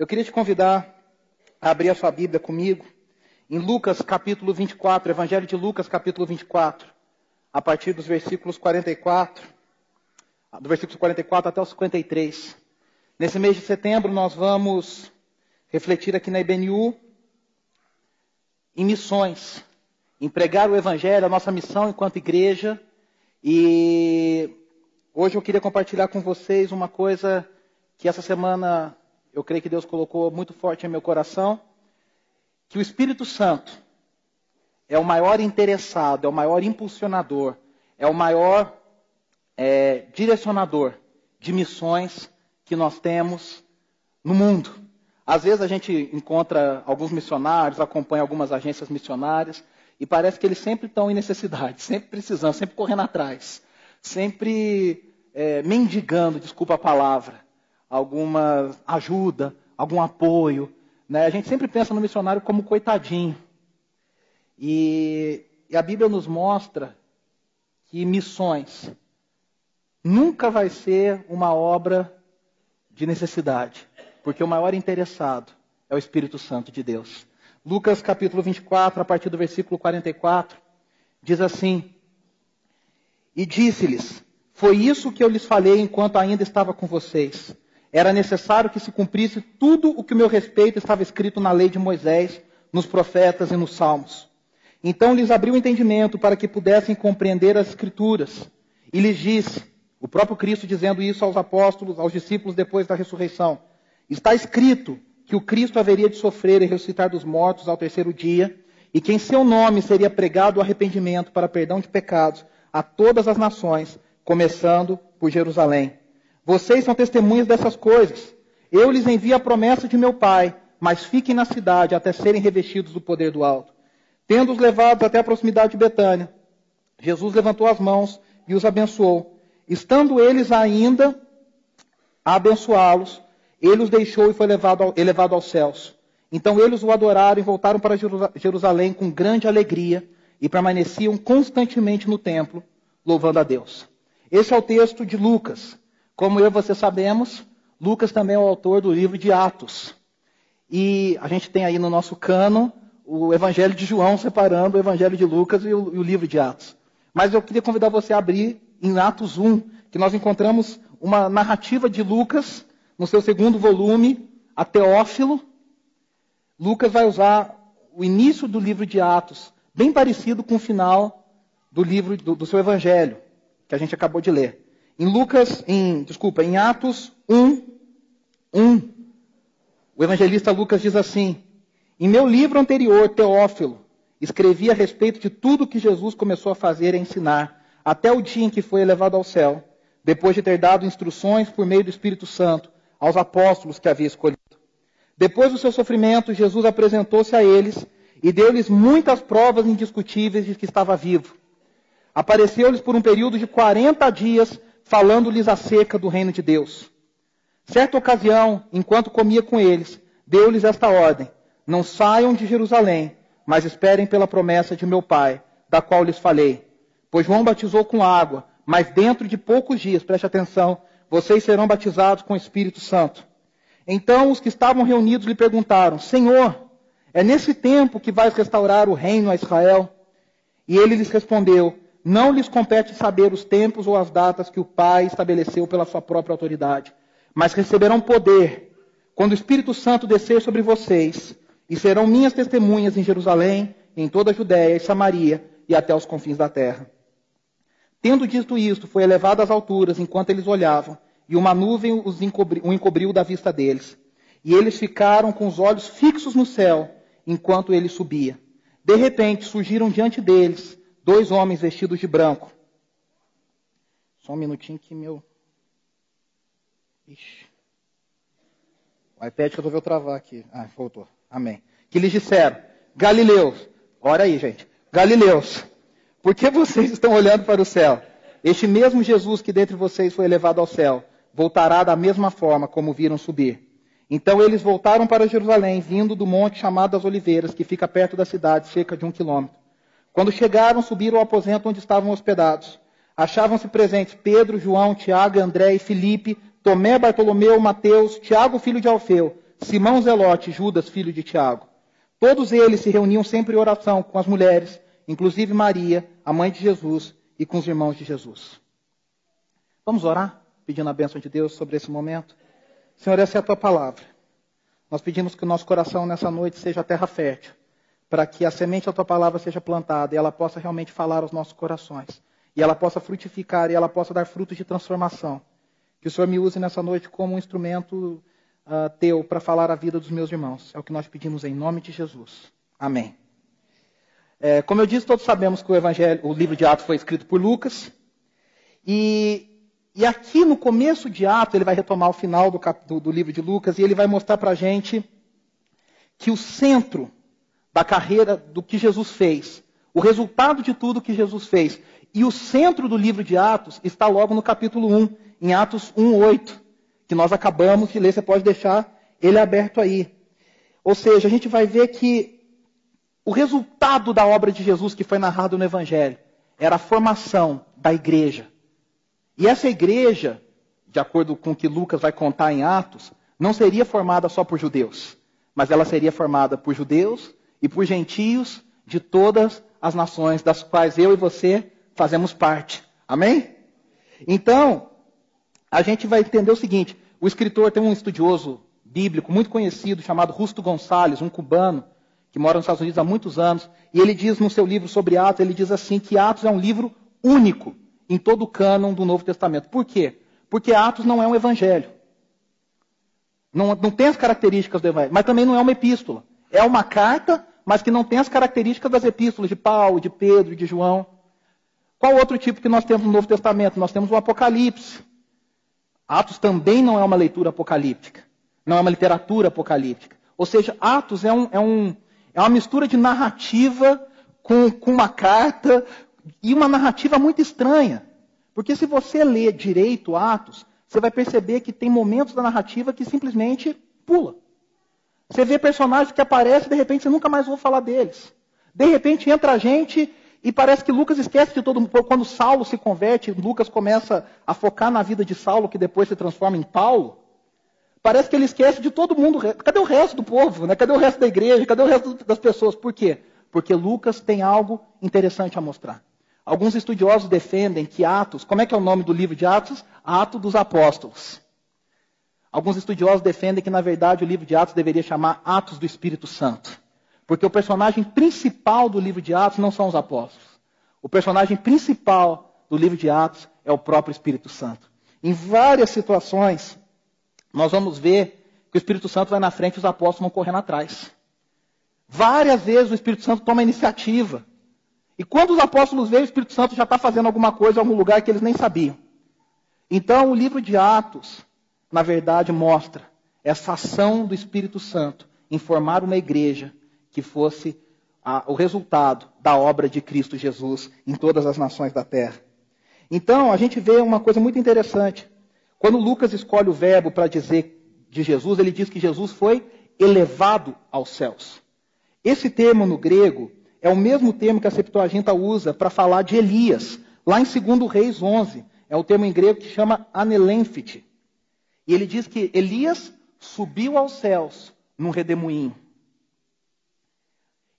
Eu queria te convidar a abrir a sua Bíblia comigo em Lucas capítulo 24, Evangelho de Lucas capítulo 24, a partir dos versículos 44, do versículo 44 até o 53. Nesse mês de setembro nós vamos refletir aqui na IBNU em missões, em pregar o Evangelho, a nossa missão enquanto igreja. E hoje eu queria compartilhar com vocês uma coisa que essa semana eu creio que Deus colocou muito forte em meu coração, que o Espírito Santo é o maior interessado, é o maior impulsionador, é o maior é, direcionador de missões que nós temos no mundo. Às vezes a gente encontra alguns missionários, acompanha algumas agências missionárias, e parece que eles sempre estão em necessidade, sempre precisando, sempre correndo atrás, sempre é, mendigando, desculpa a palavra, alguma ajuda, algum apoio. Né? A gente sempre pensa no missionário como coitadinho. E, e a Bíblia nos mostra que missões nunca vai ser uma obra de necessidade porque o maior interessado é o Espírito Santo de Deus. Lucas capítulo 24, a partir do versículo 44, diz assim: E disse-lhes: Foi isso que eu lhes falei enquanto ainda estava com vocês. Era necessário que se cumprisse tudo o que o meu respeito estava escrito na lei de Moisés, nos profetas e nos salmos. Então lhes abriu o entendimento para que pudessem compreender as Escrituras. E lhes disse, o próprio Cristo dizendo isso aos apóstolos, aos discípulos depois da ressurreição: Está escrito que o Cristo haveria de sofrer e ressuscitar dos mortos ao terceiro dia, e que em seu nome seria pregado o arrependimento para perdão de pecados a todas as nações, começando por Jerusalém. Vocês são testemunhas dessas coisas. Eu lhes envio a promessa de meu Pai, mas fiquem na cidade até serem revestidos do poder do alto. Tendo-os levados até a proximidade de Betânia, Jesus levantou as mãos e os abençoou. Estando eles ainda a abençoá-los, ele os deixou e foi elevado, elevado aos céus. Então eles o adoraram e voltaram para Jerusalém com grande alegria e permaneciam constantemente no templo, louvando a Deus. Esse é o texto de Lucas. Como eu e você sabemos, Lucas também é o autor do livro de Atos. E a gente tem aí no nosso cano o Evangelho de João separando o Evangelho de Lucas e o, e o livro de Atos. Mas eu queria convidar você a abrir em Atos 1, que nós encontramos uma narrativa de Lucas no seu segundo volume, a Teófilo, Lucas vai usar o início do livro de Atos, bem parecido com o final do livro do, do seu Evangelho, que a gente acabou de ler. Em Lucas, em, desculpa, em Atos 1, 1, o evangelista Lucas diz assim: Em meu livro anterior, Teófilo, escrevi a respeito de tudo que Jesus começou a fazer e ensinar, até o dia em que foi elevado ao céu, depois de ter dado instruções por meio do Espírito Santo aos apóstolos que havia escolhido. Depois do seu sofrimento, Jesus apresentou-se a eles e deu-lhes muitas provas indiscutíveis de que estava vivo. Apareceu-lhes por um período de 40 dias, falando-lhes acerca do reino de Deus. Certa ocasião, enquanto comia com eles, deu-lhes esta ordem: Não saiam de Jerusalém, mas esperem pela promessa de meu Pai, da qual lhes falei. Pois João batizou com água, mas dentro de poucos dias, preste atenção, vocês serão batizados com o Espírito Santo. Então os que estavam reunidos lhe perguntaram: Senhor, é nesse tempo que vais restaurar o reino a Israel? E ele lhes respondeu: Não lhes compete saber os tempos ou as datas que o Pai estabeleceu pela sua própria autoridade, mas receberão poder quando o Espírito Santo descer sobre vocês, e serão minhas testemunhas em Jerusalém, em toda a Judéia e Samaria e até os confins da terra. Tendo dito isto, foi elevado às alturas enquanto eles olhavam, e uma nuvem os encobriu, o encobriu da vista deles. E eles ficaram com os olhos fixos no céu, enquanto ele subia. De repente surgiram diante deles dois homens vestidos de branco. Só um minutinho que meu. Ixi. O iPad resolveu travar aqui. Ah, voltou. Amém. Que lhes disseram: Galileus. Olha aí, gente. Galileus. Por que vocês estão olhando para o céu? Este mesmo Jesus que dentre vocês foi elevado ao céu, voltará da mesma forma como viram subir. Então eles voltaram para Jerusalém, vindo do monte chamado das Oliveiras, que fica perto da cidade, cerca de um quilômetro. Quando chegaram, subiram ao aposento onde estavam hospedados. Achavam-se presentes Pedro, João, Tiago, André e Filipe, Tomé, Bartolomeu, Mateus, Tiago, filho de Alfeu, Simão Zelote, Judas, filho de Tiago. Todos eles se reuniam sempre em oração com as mulheres, inclusive Maria, a mãe de Jesus, e com os irmãos de Jesus. Vamos orar, pedindo a bênção de Deus sobre esse momento? Senhor, essa é a tua palavra. Nós pedimos que o nosso coração nessa noite seja terra fértil, para que a semente da tua palavra seja plantada e ela possa realmente falar aos nossos corações, e ela possa frutificar e ela possa dar frutos de transformação. Que o Senhor me use nessa noite como um instrumento uh, teu para falar a vida dos meus irmãos. É o que nós pedimos em nome de Jesus. Amém. É, como eu disse, todos sabemos que o, evangelho, o livro de Atos foi escrito por Lucas. E, e aqui no começo de Atos, ele vai retomar o final do, do, do livro de Lucas e ele vai mostrar para a gente que o centro da carreira do que Jesus fez, o resultado de tudo que Jesus fez, e o centro do livro de Atos está logo no capítulo 1, em Atos 1, 8, que nós acabamos de ler, você pode deixar ele aberto aí. Ou seja, a gente vai ver que o resultado da obra de Jesus que foi narrado no Evangelho era a formação da igreja. E essa igreja, de acordo com o que Lucas vai contar em Atos, não seria formada só por judeus, mas ela seria formada por judeus e por gentios de todas as nações, das quais eu e você fazemos parte. Amém? Então, a gente vai entender o seguinte: o escritor tem um estudioso bíblico muito conhecido chamado Justo Gonçalves, um cubano, que mora nos Estados Unidos há muitos anos, e ele diz no seu livro sobre Atos, ele diz assim que Atos é um livro único em todo o cânon do Novo Testamento. Por quê? Porque Atos não é um evangelho. Não, não tem as características do evangelho, mas também não é uma epístola. É uma carta, mas que não tem as características das epístolas de Paulo, de Pedro, de João. Qual outro tipo que nós temos no Novo Testamento? Nós temos o Apocalipse. Atos também não é uma leitura apocalíptica. Não é uma literatura apocalíptica. Ou seja, Atos é um, é um, é uma mistura de narrativa com, com uma carta e uma narrativa muito estranha. Porque se você lê direito Atos, você vai perceber que tem momentos da narrativa que simplesmente pula. Você vê personagens que aparecem e de repente você nunca mais ouve falar deles. De repente entra a gente e parece que Lucas esquece de todo mundo. Quando Saulo se converte, Lucas começa a focar na vida de Saulo, que depois se transforma em Paulo. Parece que ele esquece de todo mundo. Cadê o resto do povo? Né? Cadê o resto da igreja? Cadê o resto das pessoas? Por quê? Porque Lucas tem algo interessante a mostrar. Alguns estudiosos defendem que Atos, como é que é o nome do livro de Atos? Atos dos Apóstolos. Alguns estudiosos defendem que, na verdade, o livro de Atos deveria chamar Atos do Espírito Santo. Porque o personagem principal do livro de Atos não são os apóstolos. O personagem principal do livro de Atos é o próprio Espírito Santo. Em várias situações, nós vamos ver que o Espírito Santo vai na frente e os apóstolos vão correndo atrás. Várias vezes o Espírito Santo toma iniciativa. E quando os apóstolos veem, o Espírito Santo já está fazendo alguma coisa em algum lugar que eles nem sabiam. Então, o livro de Atos, na verdade, mostra essa ação do Espírito Santo em formar uma igreja que fosse a, o resultado da obra de Cristo Jesus em todas as nações da terra. Então, a gente vê uma coisa muito interessante. Quando Lucas escolhe o verbo para dizer de Jesus, ele diz que Jesus foi elevado aos céus. Esse termo no grego é o mesmo termo que a Septuaginta usa para falar de Elias, lá em 2 Reis 11. É o termo em grego que chama anelenfite. E ele diz que Elias subiu aos céus num redemoinho.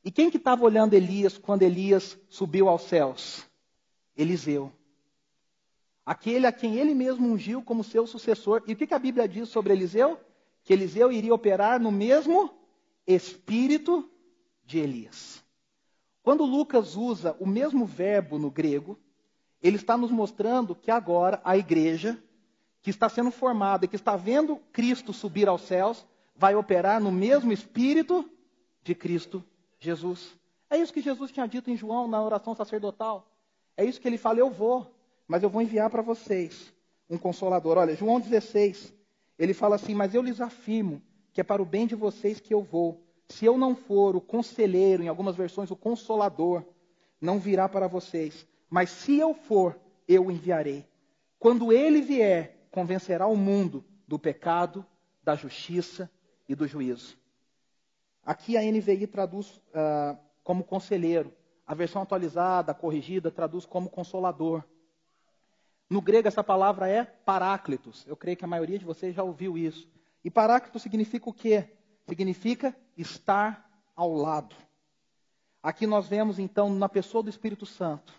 E quem que estava olhando Elias quando Elias subiu aos céus? Eliseu aquele a quem ele mesmo ungiu como seu sucessor. E o que, que a Bíblia diz sobre Eliseu? Que Eliseu iria operar no mesmo espírito de Elias. Quando Lucas usa o mesmo verbo no grego, ele está nos mostrando que agora a igreja, que está sendo formada e que está vendo Cristo subir aos céus, vai operar no mesmo espírito de Cristo Jesus. É isso que Jesus tinha dito em João na oração sacerdotal. É isso que ele fala: Eu vou, mas eu vou enviar para vocês um consolador. Olha, João 16, ele fala assim: Mas eu lhes afirmo que é para o bem de vocês que eu vou. Se eu não for o conselheiro, em algumas versões, o consolador, não virá para vocês. Mas se eu for, eu o enviarei. Quando ele vier, convencerá o mundo do pecado, da justiça e do juízo. Aqui a NVI traduz uh, como conselheiro. A versão atualizada, corrigida, traduz como consolador. No grego, essa palavra é paráclitos. Eu creio que a maioria de vocês já ouviu isso. E paráclito significa o quê? significa estar ao lado. Aqui nós vemos então na pessoa do Espírito Santo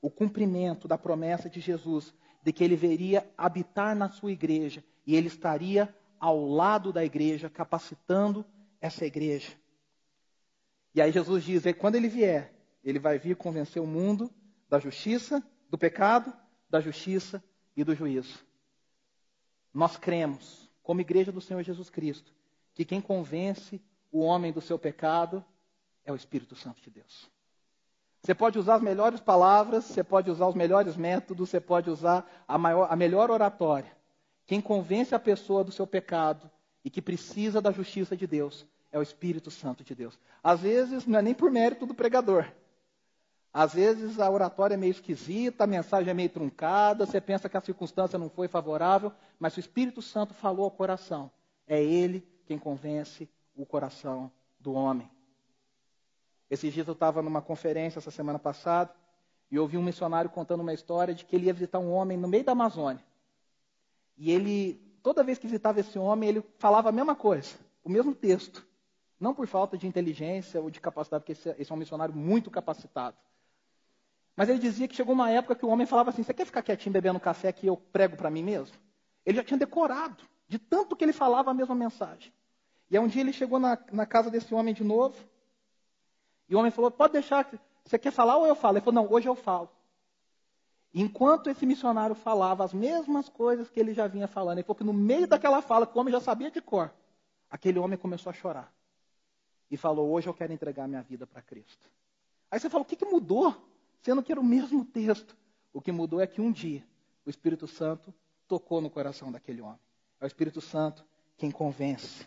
o cumprimento da promessa de Jesus de que ele veria habitar na sua igreja e ele estaria ao lado da igreja, capacitando essa igreja. E aí Jesus diz: quando ele vier, ele vai vir convencer o mundo da justiça, do pecado, da justiça e do juízo. Nós cremos, como igreja do Senhor Jesus Cristo, que quem convence o homem do seu pecado é o Espírito Santo de Deus. Você pode usar as melhores palavras, você pode usar os melhores métodos, você pode usar a, maior, a melhor oratória. Quem convence a pessoa do seu pecado e que precisa da justiça de Deus é o Espírito Santo de Deus. Às vezes não é nem por mérito do pregador. Às vezes a oratória é meio esquisita, a mensagem é meio truncada, você pensa que a circunstância não foi favorável, mas o Espírito Santo falou ao coração. É ele quem convence o coração do homem. Esses dias eu estava numa conferência essa semana passada e ouvi um missionário contando uma história de que ele ia visitar um homem no meio da Amazônia. E ele, toda vez que visitava esse homem, ele falava a mesma coisa, o mesmo texto. Não por falta de inteligência ou de capacidade, porque esse, esse é um missionário muito capacitado. Mas ele dizia que chegou uma época que o homem falava assim: Você quer ficar quietinho bebendo café que eu prego para mim mesmo? Ele já tinha decorado, de tanto que ele falava a mesma mensagem. E aí um dia ele chegou na, na casa desse homem de novo. E o homem falou: Pode deixar, você quer falar ou eu falo? Ele falou: Não, hoje eu falo. Enquanto esse missionário falava as mesmas coisas que ele já vinha falando, ele falou que no meio daquela fala, que o homem já sabia de cor, aquele homem começou a chorar. E falou: Hoje eu quero entregar minha vida para Cristo. Aí você fala: O que, que mudou? sendo que era o mesmo texto. O que mudou é que um dia o Espírito Santo tocou no coração daquele homem. É o Espírito Santo quem convence.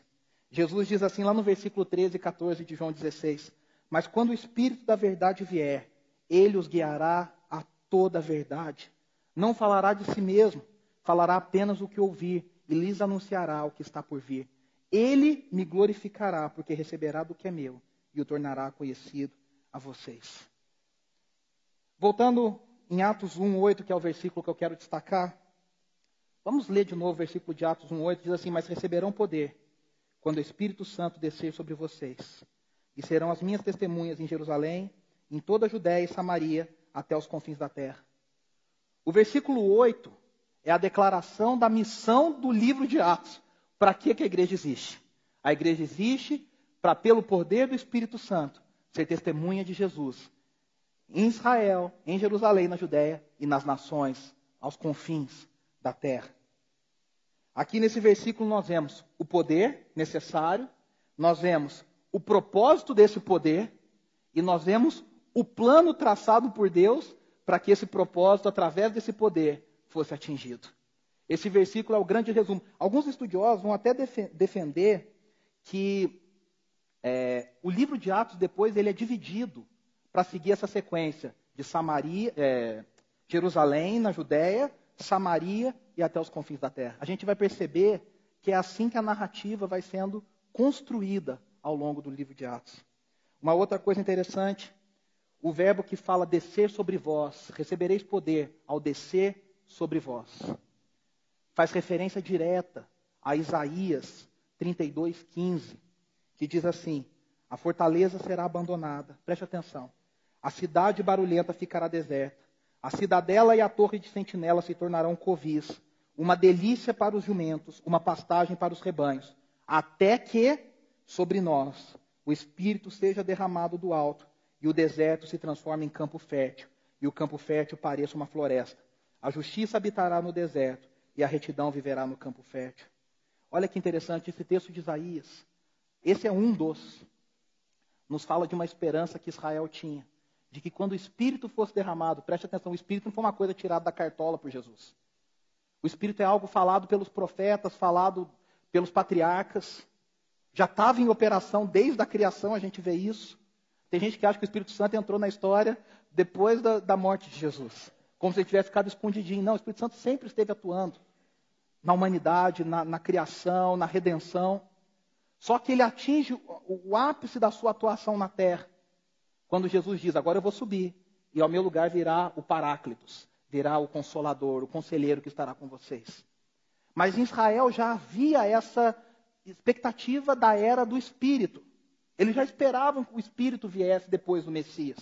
Jesus diz assim lá no versículo 13 e 14 de João 16: Mas quando o Espírito da verdade vier, ele os guiará a toda a verdade. Não falará de si mesmo, falará apenas o que ouvir e lhes anunciará o que está por vir. Ele me glorificará, porque receberá do que é meu e o tornará conhecido a vocês. Voltando em Atos 1:8, que é o versículo que eu quero destacar. Vamos ler de novo o versículo de Atos 1:8, diz assim: "Mas receberão poder quando o Espírito Santo descer sobre vocês, e serão as minhas testemunhas em Jerusalém, em toda a Judéia e Samaria, até os confins da terra." O versículo 8 é a declaração da missão do livro de Atos. Para que, que a igreja existe? A igreja existe para, pelo poder do Espírito Santo, ser testemunha de Jesus em Israel, em Jerusalém, na Judéia e nas nações, aos confins da terra. Aqui nesse versículo nós vemos o poder necessário, nós vemos o propósito desse poder e nós vemos o plano traçado por Deus para que esse propósito, através desse poder, fosse atingido. Esse versículo é o grande resumo. Alguns estudiosos vão até defender que é, o livro de Atos depois ele é dividido para seguir essa sequência de Samaria, é, Jerusalém, na Judéia, Samaria e até os confins da terra. A gente vai perceber que é assim que a narrativa vai sendo construída ao longo do livro de Atos. Uma outra coisa interessante, o verbo que fala descer sobre vós, recebereis poder ao descer sobre vós. Faz referência direta a Isaías 32, 15, que diz assim: A fortaleza será abandonada. Preste atenção. A cidade barulhenta ficará deserta. A cidadela e a torre de sentinela se tornarão covis, uma delícia para os jumentos, uma pastagem para os rebanhos, até que sobre nós o Espírito seja derramado do alto e o deserto se transforme em campo fértil e o campo fértil pareça uma floresta. A justiça habitará no deserto e a retidão viverá no campo fértil. Olha que interessante esse texto de Isaías. Esse é um dos. Nos fala de uma esperança que Israel tinha de que quando o Espírito fosse derramado, preste atenção, o Espírito não foi uma coisa tirada da cartola por Jesus. O Espírito é algo falado pelos profetas, falado pelos patriarcas. Já estava em operação desde a criação, a gente vê isso. Tem gente que acha que o Espírito Santo entrou na história depois da, da morte de Jesus. Como se ele tivesse ficado escondidinho. Não, o Espírito Santo sempre esteve atuando na humanidade, na, na criação, na redenção. Só que ele atinge o, o ápice da sua atuação na terra quando Jesus diz: Agora eu vou subir, e ao meu lugar virá o Paráclitos, virá o Consolador, o Conselheiro que estará com vocês. Mas em Israel já havia essa expectativa da era do Espírito. Eles já esperavam que o Espírito viesse depois do Messias.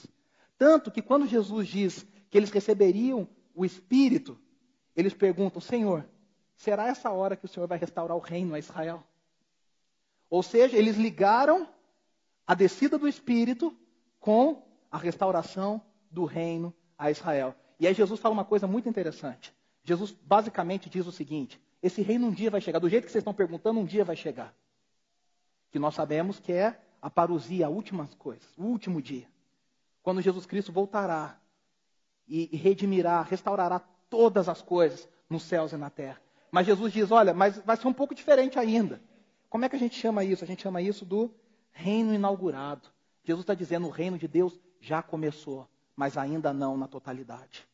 Tanto que quando Jesus diz que eles receberiam o Espírito, eles perguntam: Senhor, será essa hora que o Senhor vai restaurar o reino a Israel? Ou seja, eles ligaram a descida do Espírito com a restauração do reino a Israel. E aí Jesus fala uma coisa muito interessante. Jesus basicamente diz o seguinte: esse reino um dia vai chegar, do jeito que vocês estão perguntando, um dia vai chegar. Que nós sabemos que é a parousia, a última coisa, o último dia. Quando Jesus Cristo voltará e, e redimirá, restaurará todas as coisas nos céus e na terra. Mas Jesus diz: olha, mas vai ser um pouco diferente ainda. Como é que a gente chama isso? A gente chama isso do reino inaugurado. Jesus está dizendo: o reino de Deus já começou, mas ainda não na totalidade.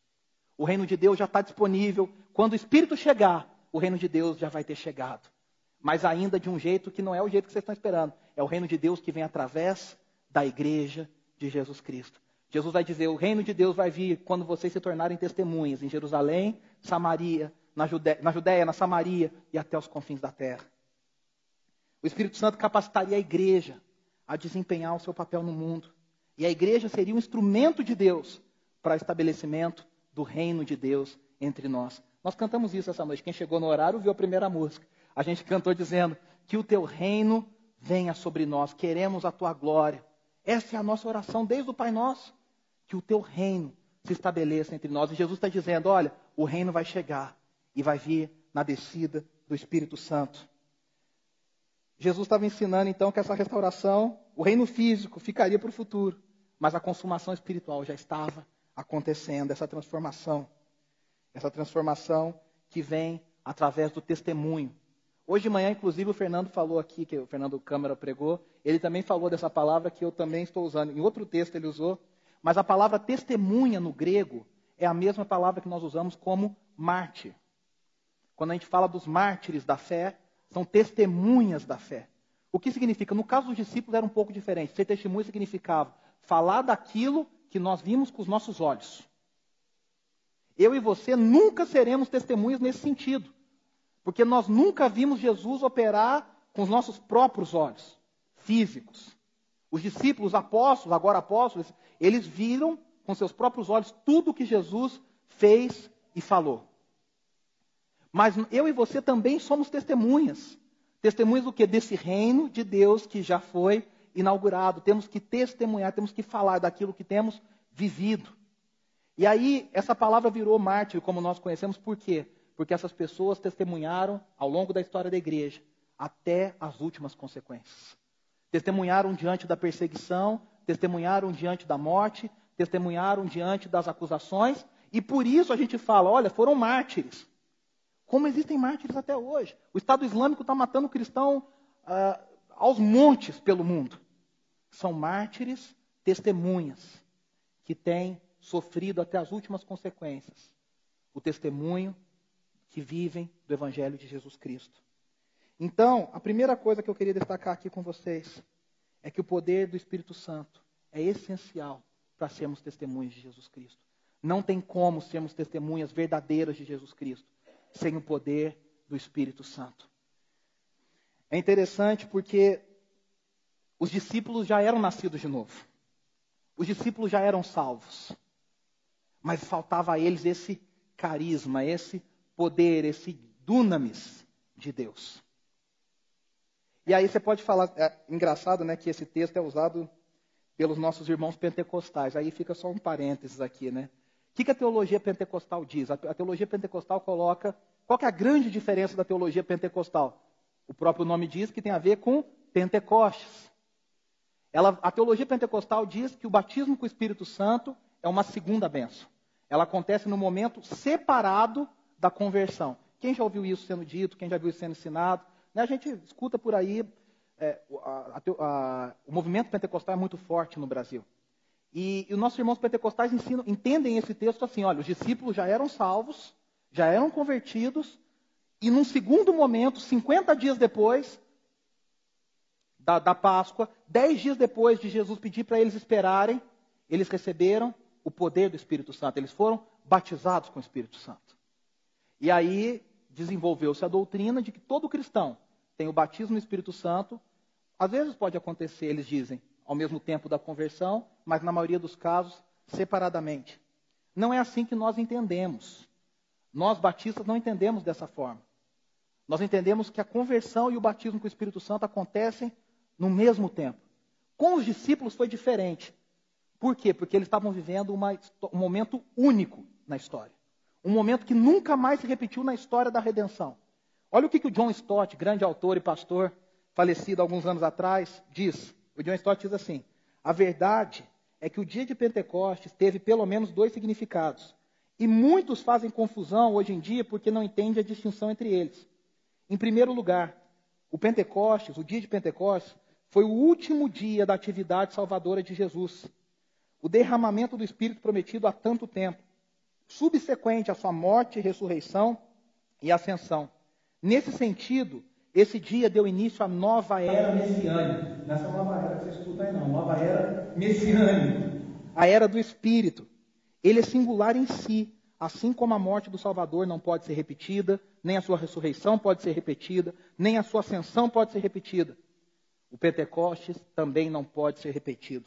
O reino de Deus já está disponível. Quando o Espírito chegar, o reino de Deus já vai ter chegado. Mas ainda de um jeito que não é o jeito que vocês estão esperando. É o reino de Deus que vem através da igreja de Jesus Cristo. Jesus vai dizer: o reino de Deus vai vir quando vocês se tornarem testemunhas em Jerusalém, Samaria, na Judéia, na, Judéia, na Samaria e até os confins da terra. O Espírito Santo capacitaria a igreja a desempenhar o seu papel no mundo. E a igreja seria um instrumento de Deus para o estabelecimento do reino de Deus entre nós. Nós cantamos isso essa noite. Quem chegou no horário viu a primeira música. A gente cantou dizendo que o teu reino venha sobre nós. Queremos a tua glória. Essa é a nossa oração desde o Pai Nosso. Que o teu reino se estabeleça entre nós. E Jesus está dizendo: olha, o reino vai chegar e vai vir na descida do Espírito Santo. Jesus estava ensinando então que essa restauração, o reino físico, ficaria para o futuro, mas a consumação espiritual já estava acontecendo, essa transformação. Essa transformação que vem através do testemunho. Hoje de manhã, inclusive, o Fernando falou aqui, que o Fernando Câmara pregou, ele também falou dessa palavra que eu também estou usando. Em outro texto ele usou, mas a palavra testemunha no grego é a mesma palavra que nós usamos como mártir. Quando a gente fala dos mártires da fé, são testemunhas da fé. O que significa? No caso dos discípulos era um pouco diferente. Ser testemunha significava falar daquilo que nós vimos com os nossos olhos. Eu e você nunca seremos testemunhas nesse sentido. Porque nós nunca vimos Jesus operar com os nossos próprios olhos, físicos. Os discípulos, apóstolos, agora apóstolos, eles viram com seus próprios olhos tudo o que Jesus fez e falou. Mas eu e você também somos testemunhas. Testemunhas do que? Desse reino de Deus que já foi inaugurado. Temos que testemunhar, temos que falar daquilo que temos vivido. E aí, essa palavra virou mártir, como nós conhecemos, por quê? Porque essas pessoas testemunharam ao longo da história da igreja, até as últimas consequências. Testemunharam diante da perseguição, testemunharam diante da morte, testemunharam diante das acusações, e por isso a gente fala: olha, foram mártires. Como existem mártires até hoje. O Estado Islâmico está matando cristão uh, aos montes pelo mundo. São mártires, testemunhas, que têm sofrido até as últimas consequências o testemunho que vivem do Evangelho de Jesus Cristo. Então, a primeira coisa que eu queria destacar aqui com vocês é que o poder do Espírito Santo é essencial para sermos testemunhas de Jesus Cristo. Não tem como sermos testemunhas verdadeiras de Jesus Cristo sem o poder do Espírito Santo. É interessante porque os discípulos já eram nascidos de novo. Os discípulos já eram salvos. Mas faltava a eles esse carisma, esse poder, esse dunamis de Deus. E aí você pode falar, é engraçado, né, que esse texto é usado pelos nossos irmãos pentecostais. Aí fica só um parênteses aqui, né? O que, que a teologia pentecostal diz? A, teologia pentecostal coloca qual é a grande diferença da teologia pentecostal? O próprio nome diz que tem a ver com Pentecostes. Ela, a teologia pentecostal diz que o batismo com o Espírito Santo é uma segunda benção. Ela acontece no momento separado da conversão. Quem já ouviu isso sendo dito? Quem já viu isso sendo ensinado? Né, a gente escuta por aí. É, a, a, a, o movimento pentecostal é muito forte no Brasil. E, e os nossos irmãos pentecostais ensinam, entendem esse texto assim: olha, os discípulos já eram salvos, já eram convertidos, e num segundo momento, 50 dias depois da, da Páscoa, 10 dias depois de Jesus pedir para eles esperarem, eles receberam o poder do Espírito Santo. Eles foram batizados com o Espírito Santo. E aí desenvolveu-se a doutrina de que todo cristão tem o batismo no Espírito Santo. Às vezes pode acontecer, eles dizem, ao mesmo tempo da conversão, mas na maioria dos casos, separadamente. Não é assim que nós entendemos. Nós batistas não entendemos dessa forma. Nós entendemos que a conversão e o batismo com o Espírito Santo acontecem no mesmo tempo. Com os discípulos foi diferente. Por quê? Porque eles estavam vivendo uma, um momento único na história. Um momento que nunca mais se repetiu na história da redenção. Olha o que, que o John Stott, grande autor e pastor, falecido alguns anos atrás, diz. O John Stott diz assim: A verdade é que o dia de Pentecostes teve pelo menos dois significados. E muitos fazem confusão hoje em dia porque não entendem a distinção entre eles. Em primeiro lugar, o Pentecostes, o dia de Pentecostes, foi o último dia da atividade salvadora de Jesus. O derramamento do Espírito prometido há tanto tempo, subsequente à sua morte, ressurreição e ascensão. Nesse sentido, esse dia deu início à nova era messiânica. Nessa nova era que você estuda aí não, nova era messiânica. A era do Espírito. Ele é singular em si, assim como a morte do Salvador não pode ser repetida, nem a sua ressurreição pode ser repetida, nem a sua ascensão pode ser repetida. O Pentecostes também não pode ser repetido.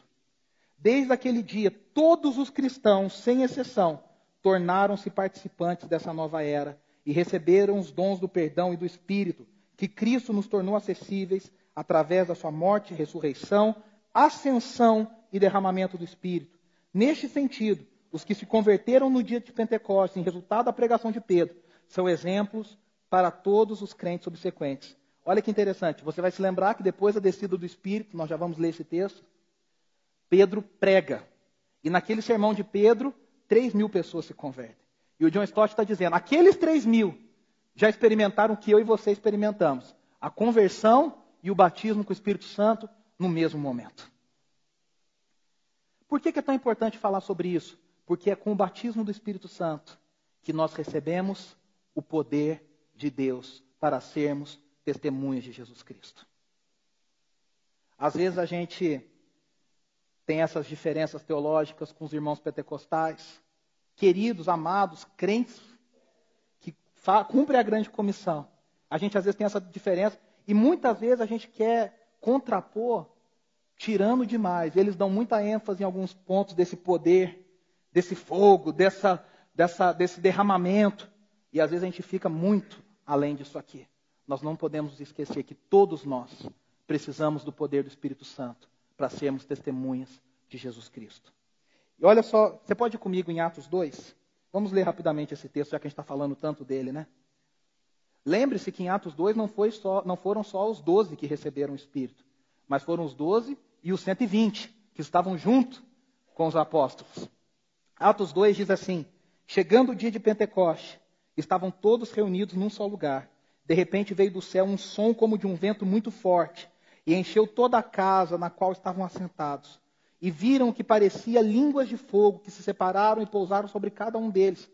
Desde aquele dia, todos os cristãos, sem exceção, tornaram-se participantes dessa nova era e receberam os dons do perdão e do Espírito, que Cristo nos tornou acessíveis através da sua morte, ressurreição, ascensão e derramamento do Espírito. Neste sentido, os que se converteram no dia de Pentecostes, em resultado da pregação de Pedro, são exemplos para todos os crentes subsequentes. Olha que interessante, você vai se lembrar que depois da descida do Espírito, nós já vamos ler esse texto, Pedro prega. E naquele sermão de Pedro, 3 mil pessoas se convertem. E o John Stott está dizendo: aqueles 3 mil já experimentaram o que eu e você experimentamos: a conversão e o batismo com o Espírito Santo no mesmo momento. Por que, que é tão importante falar sobre isso? Porque é com o batismo do Espírito Santo que nós recebemos o poder de Deus para sermos testemunhas de Jesus Cristo. Às vezes a gente tem essas diferenças teológicas com os irmãos pentecostais, queridos, amados, crentes que cumprem a grande comissão. A gente às vezes tem essa diferença e muitas vezes a gente quer contrapor tirando demais. Eles dão muita ênfase em alguns pontos desse poder, desse fogo, dessa, dessa, desse derramamento. E às vezes a gente fica muito além disso aqui. Nós não podemos esquecer que todos nós precisamos do poder do Espírito Santo para sermos testemunhas de Jesus Cristo. E olha só, você pode ir comigo em Atos 2? Vamos ler rapidamente esse texto, já que a gente está falando tanto dele, né? Lembre-se que em Atos 2 não, só, não foram só os 12 que receberam o Espírito, mas foram os 12 e os 120 que estavam junto com os apóstolos. Atos 2 diz assim: Chegando o dia de Pentecoste, estavam todos reunidos num só lugar. De repente veio do céu um som como de um vento muito forte e encheu toda a casa na qual estavam assentados. E viram que parecia línguas de fogo que se separaram e pousaram sobre cada um deles.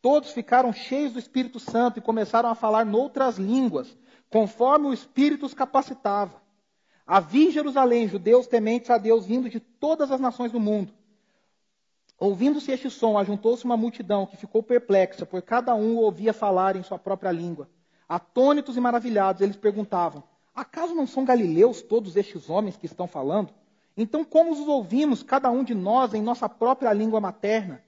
Todos ficaram cheios do Espírito Santo e começaram a falar noutras línguas, conforme o Espírito os capacitava. Havia em Jerusalém judeus tementes a Deus vindo de todas as nações do mundo. Ouvindo-se este som, ajuntou-se uma multidão que ficou perplexa, por cada um o ouvia falar em sua própria língua. Atônitos e maravilhados, eles perguntavam: Acaso não são galileus todos estes homens que estão falando? Então, como os ouvimos, cada um de nós, em nossa própria língua materna?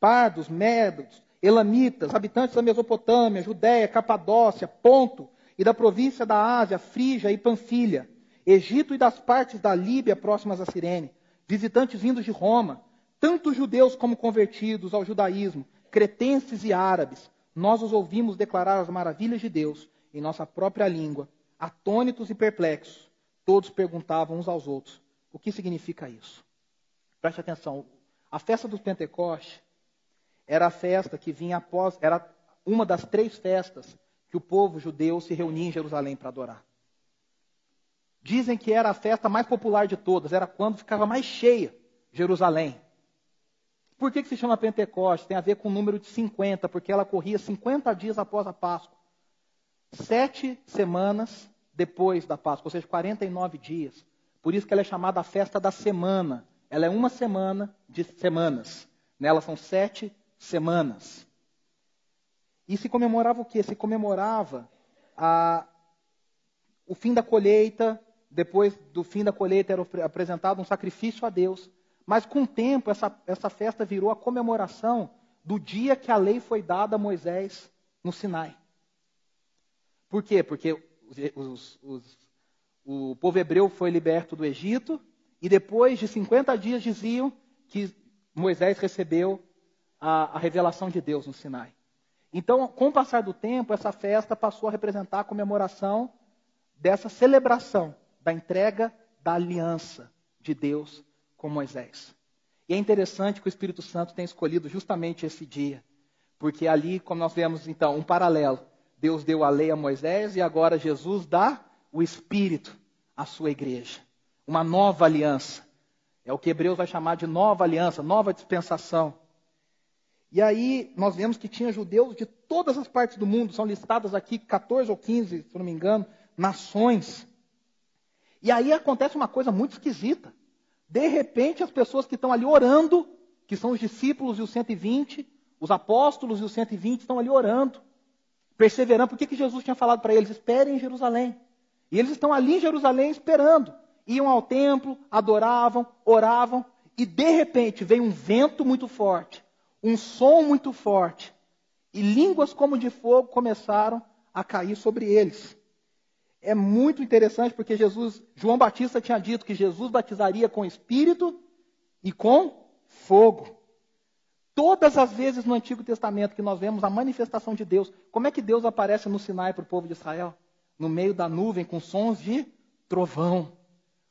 Pardos, medos, elamitas, habitantes da Mesopotâmia, Judéia, Capadócia, Ponto e da província da Ásia, Frígia e Panfilha, Egito e das partes da Líbia próximas a Cirene, visitantes vindos de Roma, tanto judeus como convertidos ao judaísmo, cretenses e árabes, nós os ouvimos declarar as maravilhas de Deus em nossa própria língua atônitos e perplexos, todos perguntavam uns aos outros: o que significa isso? Preste atenção, a festa do Pentecoste era a festa que vinha após, era uma das três festas que o povo judeu se reunia em Jerusalém para adorar. Dizem que era a festa mais popular de todas, era quando ficava mais cheia Jerusalém. Por que, que se chama Pentecoste? Tem a ver com o número de 50, porque ela corria 50 dias após a Páscoa sete semanas depois da Páscoa, ou seja, 49 dias. Por isso que ela é chamada a festa da semana. Ela é uma semana de semanas. Nela são sete semanas. E se comemorava o quê? Se comemorava a, o fim da colheita, depois do fim da colheita era apresentado um sacrifício a Deus. Mas com o tempo, essa, essa festa virou a comemoração do dia que a lei foi dada a Moisés no Sinai. Por quê? Porque os, os, o povo hebreu foi liberto do Egito e depois de 50 dias diziam que Moisés recebeu a, a revelação de Deus no Sinai. Então, com o passar do tempo, essa festa passou a representar a comemoração dessa celebração da entrega da aliança de Deus com Moisés. E é interessante que o Espírito Santo tenha escolhido justamente esse dia, porque ali, como nós vemos então, um paralelo. Deus deu a lei a Moisés e agora Jesus dá o Espírito à sua igreja. Uma nova aliança. É o que Hebreus vai chamar de nova aliança, nova dispensação. E aí nós vemos que tinha judeus de todas as partes do mundo, são listadas aqui 14 ou 15, se não me engano, nações. E aí acontece uma coisa muito esquisita. De repente, as pessoas que estão ali orando, que são os discípulos e os 120, os apóstolos e os 120 estão ali orando, perseverando. Por que, que Jesus tinha falado para eles? Esperem em Jerusalém. E eles estão ali em Jerusalém esperando. Iam ao templo, adoravam, oravam, e de repente vem um vento muito forte um som muito forte, e línguas como de fogo começaram a cair sobre eles. É muito interessante porque Jesus, João Batista tinha dito que Jesus batizaria com espírito e com fogo. Todas as vezes no Antigo Testamento que nós vemos a manifestação de Deus, como é que Deus aparece no Sinai para o povo de Israel? No meio da nuvem com sons de trovão.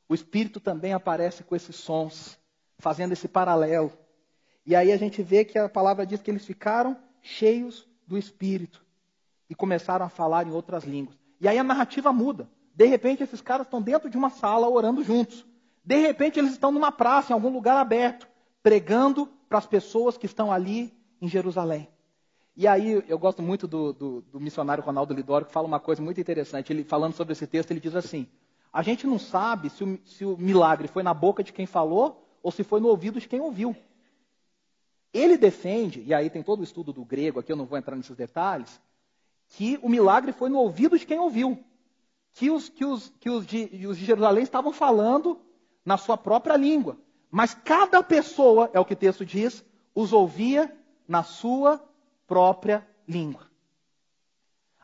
O Espírito também aparece com esses sons, fazendo esse paralelo. E aí a gente vê que a palavra diz que eles ficaram cheios do Espírito e começaram a falar em outras línguas. E aí a narrativa muda. De repente, esses caras estão dentro de uma sala orando juntos. De repente, eles estão numa praça, em algum lugar aberto, pregando para as pessoas que estão ali em Jerusalém. E aí, eu gosto muito do, do, do, missionário Ronaldo Lidoro, que fala uma coisa muito interessante. Ele, falando sobre esse texto, ele diz assim: A gente não sabe se o, se o milagre foi na boca de quem falou ou se foi no ouvido de quem ouviu. Ele defende, e aí tem todo o estudo do grego, aqui eu não vou entrar nesses detalhes, que o milagre foi no ouvido de quem ouviu. Que os, que os, que os, de, os de Jerusalém estavam falando na sua própria língua. Mas cada pessoa, é o que o texto diz, os ouvia na sua própria língua.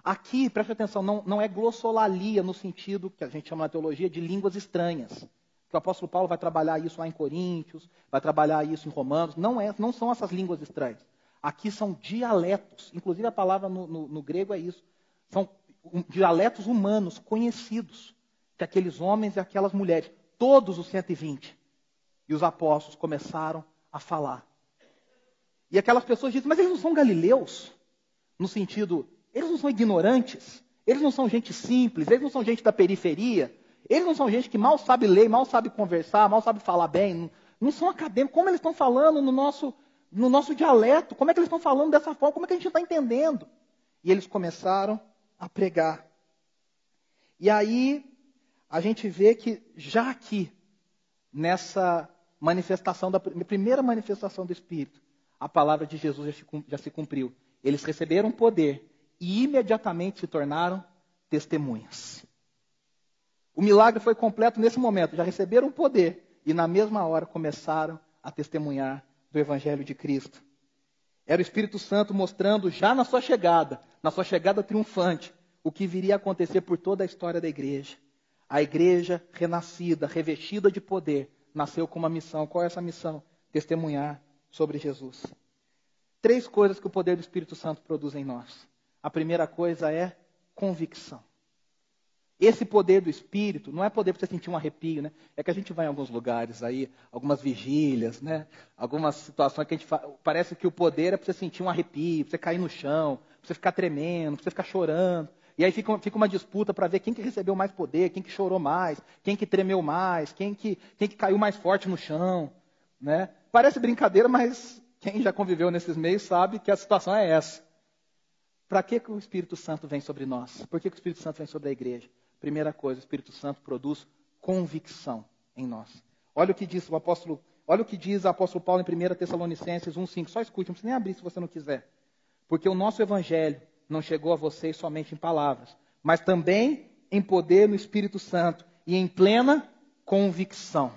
Aqui, preste atenção, não, não é glossolalia no sentido que a gente chama na teologia de línguas estranhas que o apóstolo Paulo vai trabalhar isso lá em Coríntios, vai trabalhar isso em Romanos. Não, é, não são essas línguas estranhas. Aqui são dialetos. Inclusive a palavra no, no, no grego é isso. São dialetos humanos conhecidos que aqueles homens e aquelas mulheres, todos os 120, e os apóstolos começaram a falar. E aquelas pessoas dizem, mas eles não são galileus? No sentido, eles não são ignorantes? Eles não são gente simples? Eles não são gente da periferia? Eles não são gente que mal sabe ler, mal sabe conversar, mal sabe falar bem. Não, não são acadêmicos. Como eles estão falando no nosso, no nosso dialeto? Como é que eles estão falando dessa forma? Como é que a gente está entendendo? E eles começaram a pregar. E aí a gente vê que já aqui, nessa manifestação da primeira manifestação do Espírito, a palavra de Jesus já se cumpriu. Eles receberam poder e imediatamente se tornaram testemunhas. O milagre foi completo nesse momento. Já receberam poder e na mesma hora começaram a testemunhar do Evangelho de Cristo. Era o Espírito Santo mostrando já na sua chegada, na sua chegada triunfante, o que viria a acontecer por toda a história da igreja. A igreja renascida, revestida de poder, nasceu com uma missão. Qual é essa missão? Testemunhar sobre Jesus. Três coisas que o poder do Espírito Santo produz em nós. A primeira coisa é convicção. Esse poder do Espírito não é poder para você sentir um arrepio, né? É que a gente vai em alguns lugares aí, algumas vigílias, né? Algumas situações que a gente fa... parece que o poder é para você sentir um arrepio, para você cair no chão, para você ficar tremendo, para você ficar chorando. E aí fica, fica uma disputa para ver quem que recebeu mais poder, quem que chorou mais, quem que tremeu mais, quem que, quem que caiu mais forte no chão, né? Parece brincadeira, mas quem já conviveu nesses meios sabe que a situação é essa. Para que, que o Espírito Santo vem sobre nós? Por que, que o Espírito Santo vem sobre a igreja? Primeira coisa, o Espírito Santo produz convicção em nós. Olha o que diz o apóstolo, olha o que diz o apóstolo Paulo em 1 Tessalonicenses 1:5. Só escute, não precisa nem abrir se você não quiser. Porque o nosso evangelho não chegou a vocês somente em palavras, mas também em poder no Espírito Santo e em plena convicção.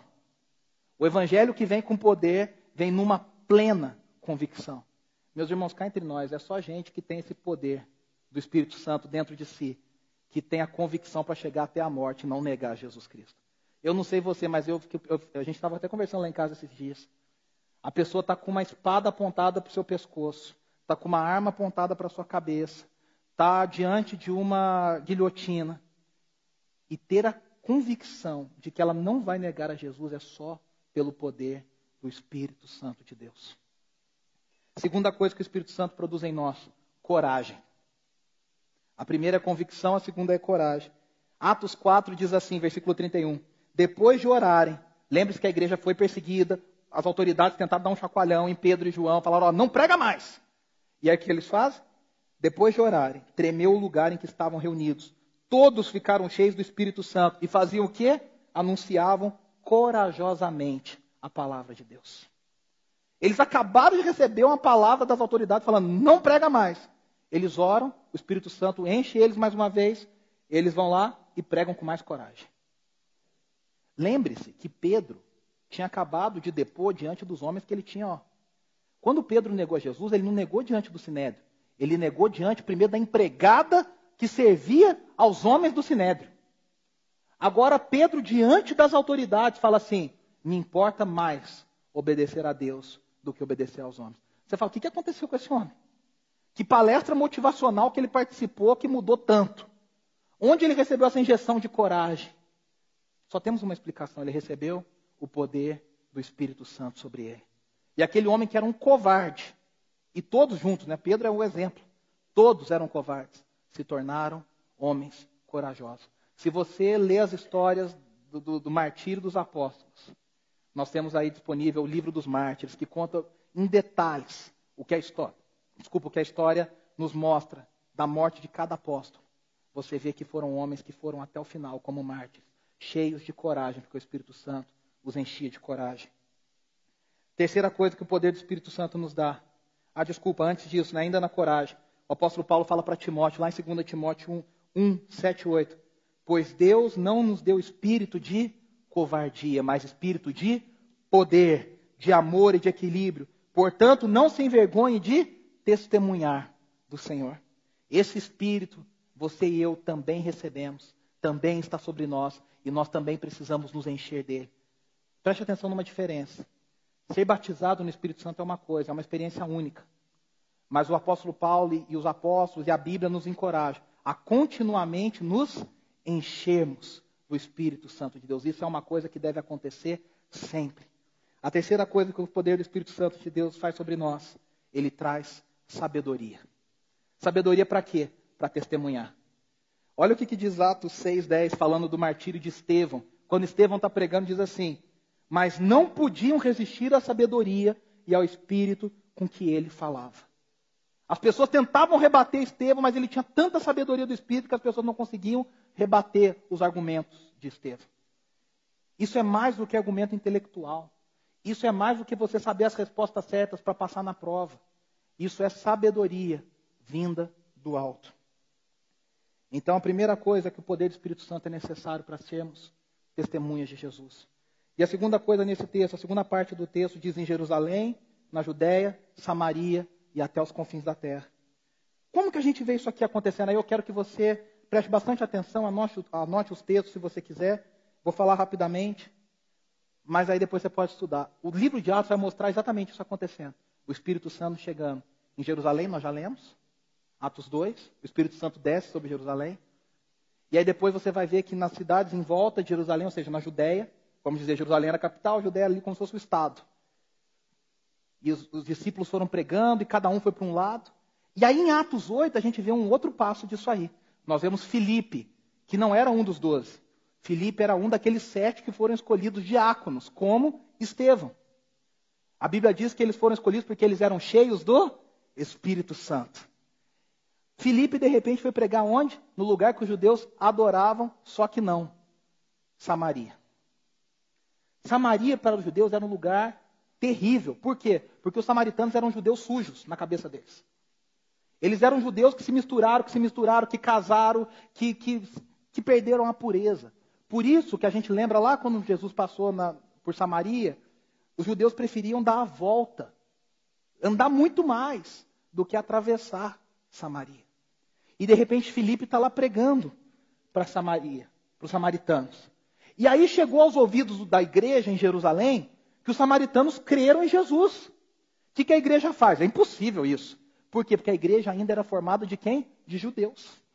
O evangelho que vem com poder vem numa plena convicção. Meus irmãos, cá entre nós, é só gente que tem esse poder do Espírito Santo dentro de si, que tem a convicção para chegar até a morte e não negar Jesus Cristo. Eu não sei você, mas eu, eu a gente estava até conversando lá em casa esses dias. A pessoa está com uma espada apontada para o seu pescoço, está com uma arma apontada para sua cabeça, está diante de uma guilhotina. E ter a convicção de que ela não vai negar a Jesus é só pelo poder do Espírito Santo de Deus. Segunda coisa que o Espírito Santo produz em nós: coragem. A primeira é convicção, a segunda é coragem. Atos 4 diz assim, versículo 31. Depois de orarem, lembre-se que a igreja foi perseguida, as autoridades tentaram dar um chacoalhão em Pedro e João, falaram: ó, não prega mais. E aí o que eles fazem? Depois de orarem, tremeu o lugar em que estavam reunidos. Todos ficaram cheios do Espírito Santo e faziam o quê? Anunciavam corajosamente a palavra de Deus. Eles acabaram de receber uma palavra das autoridades falando: não prega mais. Eles oram, o Espírito Santo enche eles mais uma vez, eles vão lá e pregam com mais coragem. Lembre-se que Pedro tinha acabado de depor diante dos homens que ele tinha. Ó. Quando Pedro negou Jesus, ele não negou diante do sinédrio. Ele negou diante primeiro da empregada que servia aos homens do sinédrio. Agora Pedro, diante das autoridades, fala assim: me importa mais obedecer a Deus do que obedecer aos homens. Você fala, o que aconteceu com esse homem? Que palestra motivacional que ele participou que mudou tanto? Onde ele recebeu essa injeção de coragem? Só temos uma explicação: ele recebeu o poder do Espírito Santo sobre ele. E aquele homem que era um covarde, e todos juntos, né? Pedro é o exemplo, todos eram covardes, se tornaram homens corajosos. Se você lê as histórias do, do, do martírio dos apóstolos, nós temos aí disponível o livro dos mártires, que conta em detalhes o que a história desculpa, o que a história nos mostra da morte de cada apóstolo, você vê que foram homens que foram até o final como mártires, cheios de coragem, porque o Espírito Santo os enchia de coragem. Terceira coisa que o poder do Espírito Santo nos dá. Ah, desculpa, antes disso, né, ainda na coragem. O apóstolo Paulo fala para Timóteo, lá em 2 Timóteo 1, 1, 7, 8. Pois Deus não nos deu espírito de covardia, mas espírito de poder, de amor e de equilíbrio. Portanto, não se envergonhe de testemunhar do Senhor. Esse Espírito, você e eu também recebemos, também está sobre nós e nós também precisamos nos encher dele. Preste atenção numa diferença. Ser batizado no Espírito Santo é uma coisa, é uma experiência única. Mas o apóstolo Paulo e os apóstolos e a Bíblia nos encorajam a continuamente nos enchermos do Espírito Santo de Deus. Isso é uma coisa que deve acontecer sempre. A terceira coisa que o poder do Espírito Santo de Deus faz sobre nós, ele traz sabedoria. Sabedoria para quê? Para testemunhar. Olha o que, que diz Atos 6,10, falando do martírio de Estevão. Quando Estevão está pregando, diz assim: Mas não podiam resistir à sabedoria e ao espírito com que ele falava. As pessoas tentavam rebater Estevão, mas ele tinha tanta sabedoria do espírito que as pessoas não conseguiam rebater os argumentos de Estevão. Isso é mais do que argumento intelectual. Isso é mais do que você saber as respostas certas para passar na prova. Isso é sabedoria vinda do alto. Então, a primeira coisa é que o poder do Espírito Santo é necessário para sermos testemunhas de Jesus. E a segunda coisa nesse texto, a segunda parte do texto diz em Jerusalém, na Judéia, Samaria e até os confins da terra. Como que a gente vê isso aqui acontecendo? Aí eu quero que você preste bastante atenção, anote, anote os textos se você quiser. Vou falar rapidamente, mas aí depois você pode estudar. O livro de Atos vai mostrar exatamente isso acontecendo o Espírito Santo chegando. Em Jerusalém, nós já lemos, Atos 2, o Espírito Santo desce sobre Jerusalém. E aí depois você vai ver que nas cidades em volta de Jerusalém, ou seja, na Judéia, vamos dizer, Jerusalém era a capital, Judéia ali como se fosse o Estado. E os, os discípulos foram pregando e cada um foi para um lado. E aí em Atos 8 a gente vê um outro passo disso aí. Nós vemos Filipe, que não era um dos doze. Filipe era um daqueles sete que foram escolhidos diáconos, como Estevão. A Bíblia diz que eles foram escolhidos porque eles eram cheios do Espírito Santo. Filipe, de repente, foi pregar onde? No lugar que os judeus adoravam, só que não. Samaria. Samaria para os judeus era um lugar terrível. Por quê? Porque os samaritanos eram judeus sujos na cabeça deles. Eles eram judeus que se misturaram, que se misturaram, que casaram, que, que que perderam a pureza. Por isso que a gente lembra lá quando Jesus passou na, por Samaria, os judeus preferiam dar a volta, andar muito mais do que atravessar Samaria. E de repente Filipe está lá pregando para Samaria, para os samaritanos. E aí chegou aos ouvidos da igreja em Jerusalém que os samaritanos creram em Jesus. O que, que a igreja faz? É impossível isso. Por quê? Porque a igreja ainda era formada de quem? De judeus.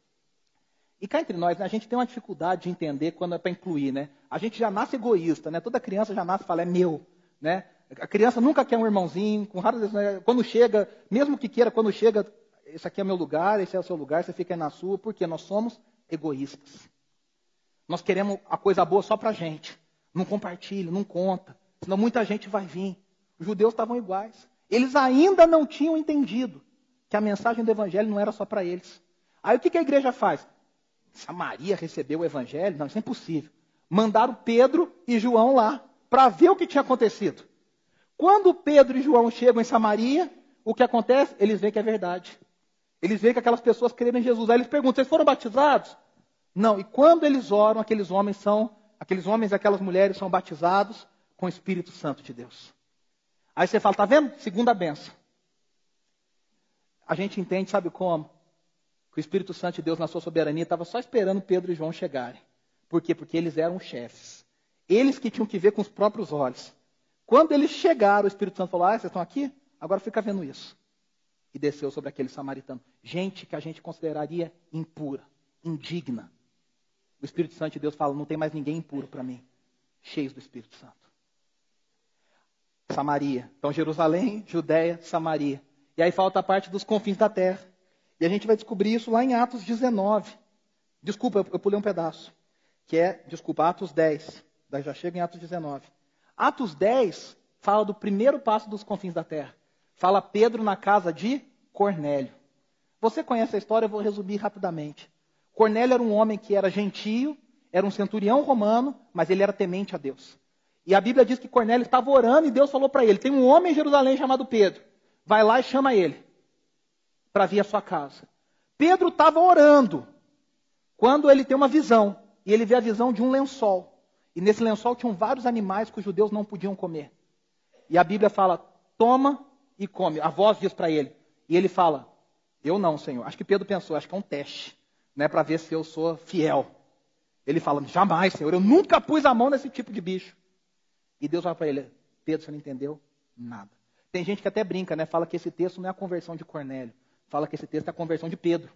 E cá entre nós, né, a gente tem uma dificuldade de entender quando é para incluir, né? A gente já nasce egoísta, né? Toda criança já nasce e fala, é meu, né? A criança nunca quer um irmãozinho, com raras né? quando chega, mesmo que queira, quando chega, esse aqui é meu lugar, esse é o seu lugar, você fica aí na sua, porque nós somos egoístas. Nós queremos a coisa boa só para a gente. Não compartilha, não conta. Senão muita gente vai vir. Os judeus estavam iguais. Eles ainda não tinham entendido que a mensagem do evangelho não era só para eles. Aí o que, que a igreja faz? Maria recebeu o evangelho? Não, isso é impossível. Mandaram Pedro e João lá para ver o que tinha acontecido. Quando Pedro e João chegam em Samaria, o que acontece? Eles veem que é verdade. Eles veem que aquelas pessoas creem em Jesus. Aí eles perguntam: vocês foram batizados? Não. E quando eles oram, aqueles homens são, aqueles homens e aquelas mulheres são batizados com o Espírito Santo de Deus. Aí você fala, tá vendo? Segunda benção. A gente entende, sabe como? Que o Espírito Santo de Deus, na sua soberania, estava só esperando Pedro e João chegarem. Por quê? Porque eles eram chefes. Eles que tinham que ver com os próprios olhos. Quando eles chegaram, o Espírito Santo falou: Ah, vocês estão aqui? Agora fica vendo isso. E desceu sobre aquele samaritano. Gente que a gente consideraria impura, indigna. O Espírito Santo de Deus fala: Não tem mais ninguém impuro para mim. Cheios do Espírito Santo. Samaria. Então, Jerusalém, Judéia, Samaria. E aí falta a parte dos confins da terra. E a gente vai descobrir isso lá em Atos 19. Desculpa, eu, pulei um pedaço. Que é, desculpa, Atos 10. Daí já chega em Atos 19. Atos 10 fala do primeiro passo dos confins da terra. Fala Pedro na casa de Cornélio. Você conhece a história, eu vou resumir rapidamente. Cornélio era um homem que era gentio, era um centurião romano, mas ele era temente a Deus. E a Bíblia diz que Cornélio estava orando e Deus falou para ele: tem um homem em Jerusalém chamado Pedro. Vai lá e chama ele para vir à sua casa. Pedro estava orando quando ele tem uma visão. E ele vê a visão de um lençol. E nesse lençol tinham vários animais que os judeus não podiam comer. E a Bíblia fala: toma e come. A voz diz para ele. E ele fala: eu não, Senhor. Acho que Pedro pensou: acho que é um teste, né, para ver se eu sou fiel. Ele fala: jamais, Senhor. Eu nunca pus a mão nesse tipo de bicho. E Deus fala para ele: Pedro, você não entendeu nada. Tem gente que até brinca, né? Fala que esse texto não é a conversão de Cornélio fala que esse texto é a conversão de Pedro.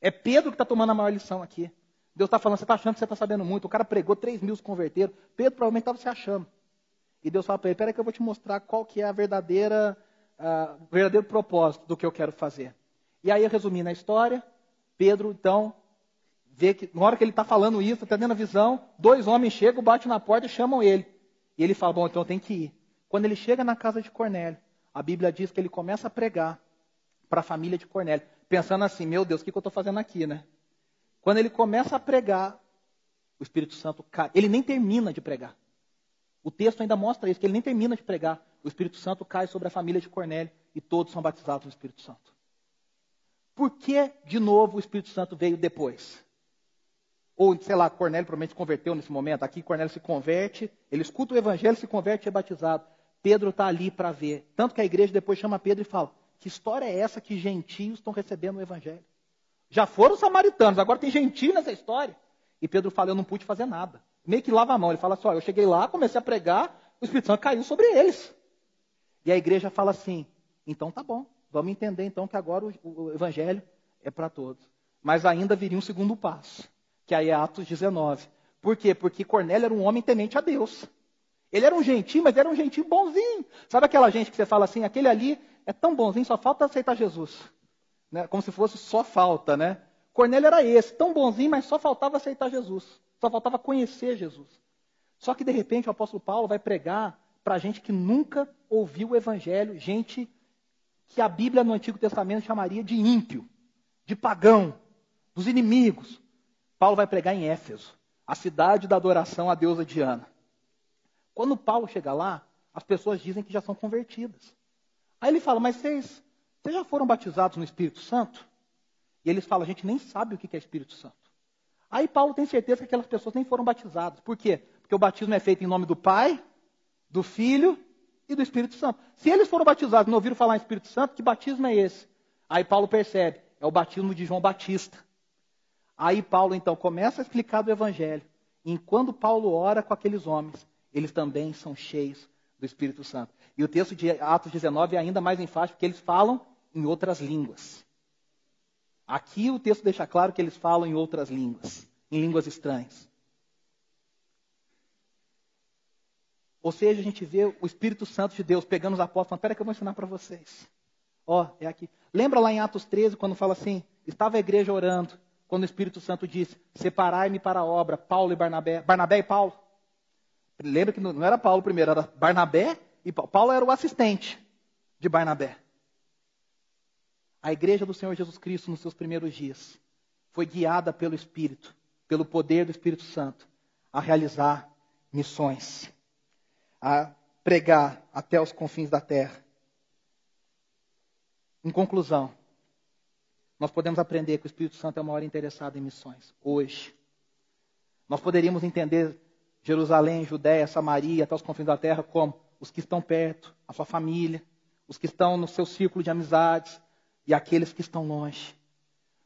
É Pedro que está tomando a maior lição aqui. Deus está falando, você está achando que você está sabendo muito. O cara pregou, 3 mil se converteram. Pedro provavelmente estava se achando. E Deus fala para ele, espera que eu vou te mostrar qual que é a verdadeira, uh, verdadeiro propósito do que eu quero fazer. E aí, resumindo a história, Pedro, então, vê que na hora que ele está falando isso, está tendo a visão, dois homens chegam, batem na porta e chamam ele. E ele fala, bom, então tenho que ir. Quando ele chega na casa de Cornélio, a Bíblia diz que ele começa a pregar para a família de Cornélio, pensando assim: meu Deus, o que, que eu estou fazendo aqui, né? Quando ele começa a pregar, o Espírito Santo cai. Ele nem termina de pregar. O texto ainda mostra isso, que ele nem termina de pregar. O Espírito Santo cai sobre a família de Cornélio e todos são batizados no Espírito Santo. Por que, de novo, o Espírito Santo veio depois? Ou, sei lá, Cornélio provavelmente se converteu nesse momento. Aqui Cornélio se converte, ele escuta o evangelho, se converte e é batizado. Pedro está ali para ver. Tanto que a igreja depois chama Pedro e fala: que história é essa que gentios estão recebendo o evangelho? Já foram samaritanos, agora tem gentio nessa história. E Pedro fala: Eu não pude fazer nada. Meio que lava a mão. Ele fala assim: Olha, eu cheguei lá, comecei a pregar, o Espírito Santo caiu sobre eles. E a igreja fala assim: Então tá bom, vamos entender então que agora o, o evangelho é para todos. Mas ainda viria um segundo passo, que aí é Atos 19. Por quê? Porque Cornélio era um homem temente a Deus. Ele era um gentil, mas era um gentil bonzinho. Sabe aquela gente que você fala assim, aquele ali é tão bonzinho, só falta aceitar Jesus. Né? Como se fosse só falta, né? Cornélio era esse, tão bonzinho, mas só faltava aceitar Jesus. Só faltava conhecer Jesus. Só que de repente o apóstolo Paulo vai pregar para gente que nunca ouviu o evangelho, gente que a Bíblia no Antigo Testamento chamaria de ímpio, de pagão, dos inimigos. Paulo vai pregar em Éfeso, a cidade da adoração à deusa Diana. Quando Paulo chega lá, as pessoas dizem que já são convertidas. Aí ele fala, mas vocês, vocês já foram batizados no Espírito Santo? E eles falam, a gente nem sabe o que é Espírito Santo. Aí Paulo tem certeza que aquelas pessoas nem foram batizadas. Por quê? Porque o batismo é feito em nome do Pai, do Filho e do Espírito Santo. Se eles foram batizados e não ouviram falar em Espírito Santo, que batismo é esse? Aí Paulo percebe, é o batismo de João Batista. Aí Paulo então começa a explicar do Evangelho. E quando Paulo ora com aqueles homens, eles também são cheios do Espírito Santo. E o texto de Atos 19 é ainda mais enfático, porque eles falam em outras línguas. Aqui o texto deixa claro que eles falam em outras línguas, em línguas estranhas. Ou seja, a gente vê o Espírito Santo de Deus pegando os apóstolos, falando, que eu vou ensinar para vocês. Ó, oh, é aqui. Lembra lá em Atos 13, quando fala assim, estava a igreja orando, quando o Espírito Santo disse, separai-me para a obra, Paulo e Barnabé. Barnabé e Paulo. Lembra que não era Paulo primeiro, era Barnabé e Paulo. Paulo era o assistente de Barnabé. A igreja do Senhor Jesus Cristo, nos seus primeiros dias, foi guiada pelo Espírito, pelo poder do Espírito Santo, a realizar missões, a pregar até os confins da terra. Em conclusão, nós podemos aprender que o Espírito Santo é o maior interessado em missões, hoje. Nós poderíamos entender Jerusalém, Judéia, Samaria, até os confins da terra, como os que estão perto, a sua família, os que estão no seu círculo de amizades, e aqueles que estão longe.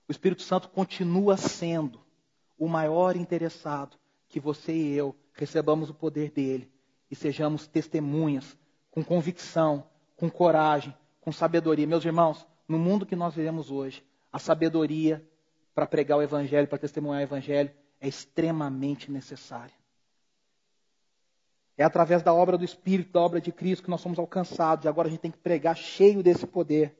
O Espírito Santo continua sendo o maior interessado que você e eu recebamos o poder dele e sejamos testemunhas com convicção, com coragem, com sabedoria. Meus irmãos, no mundo que nós vivemos hoje, a sabedoria para pregar o Evangelho, para testemunhar o Evangelho, é extremamente necessária. É através da obra do Espírito, da obra de Cristo, que nós somos alcançados. E agora a gente tem que pregar cheio desse poder.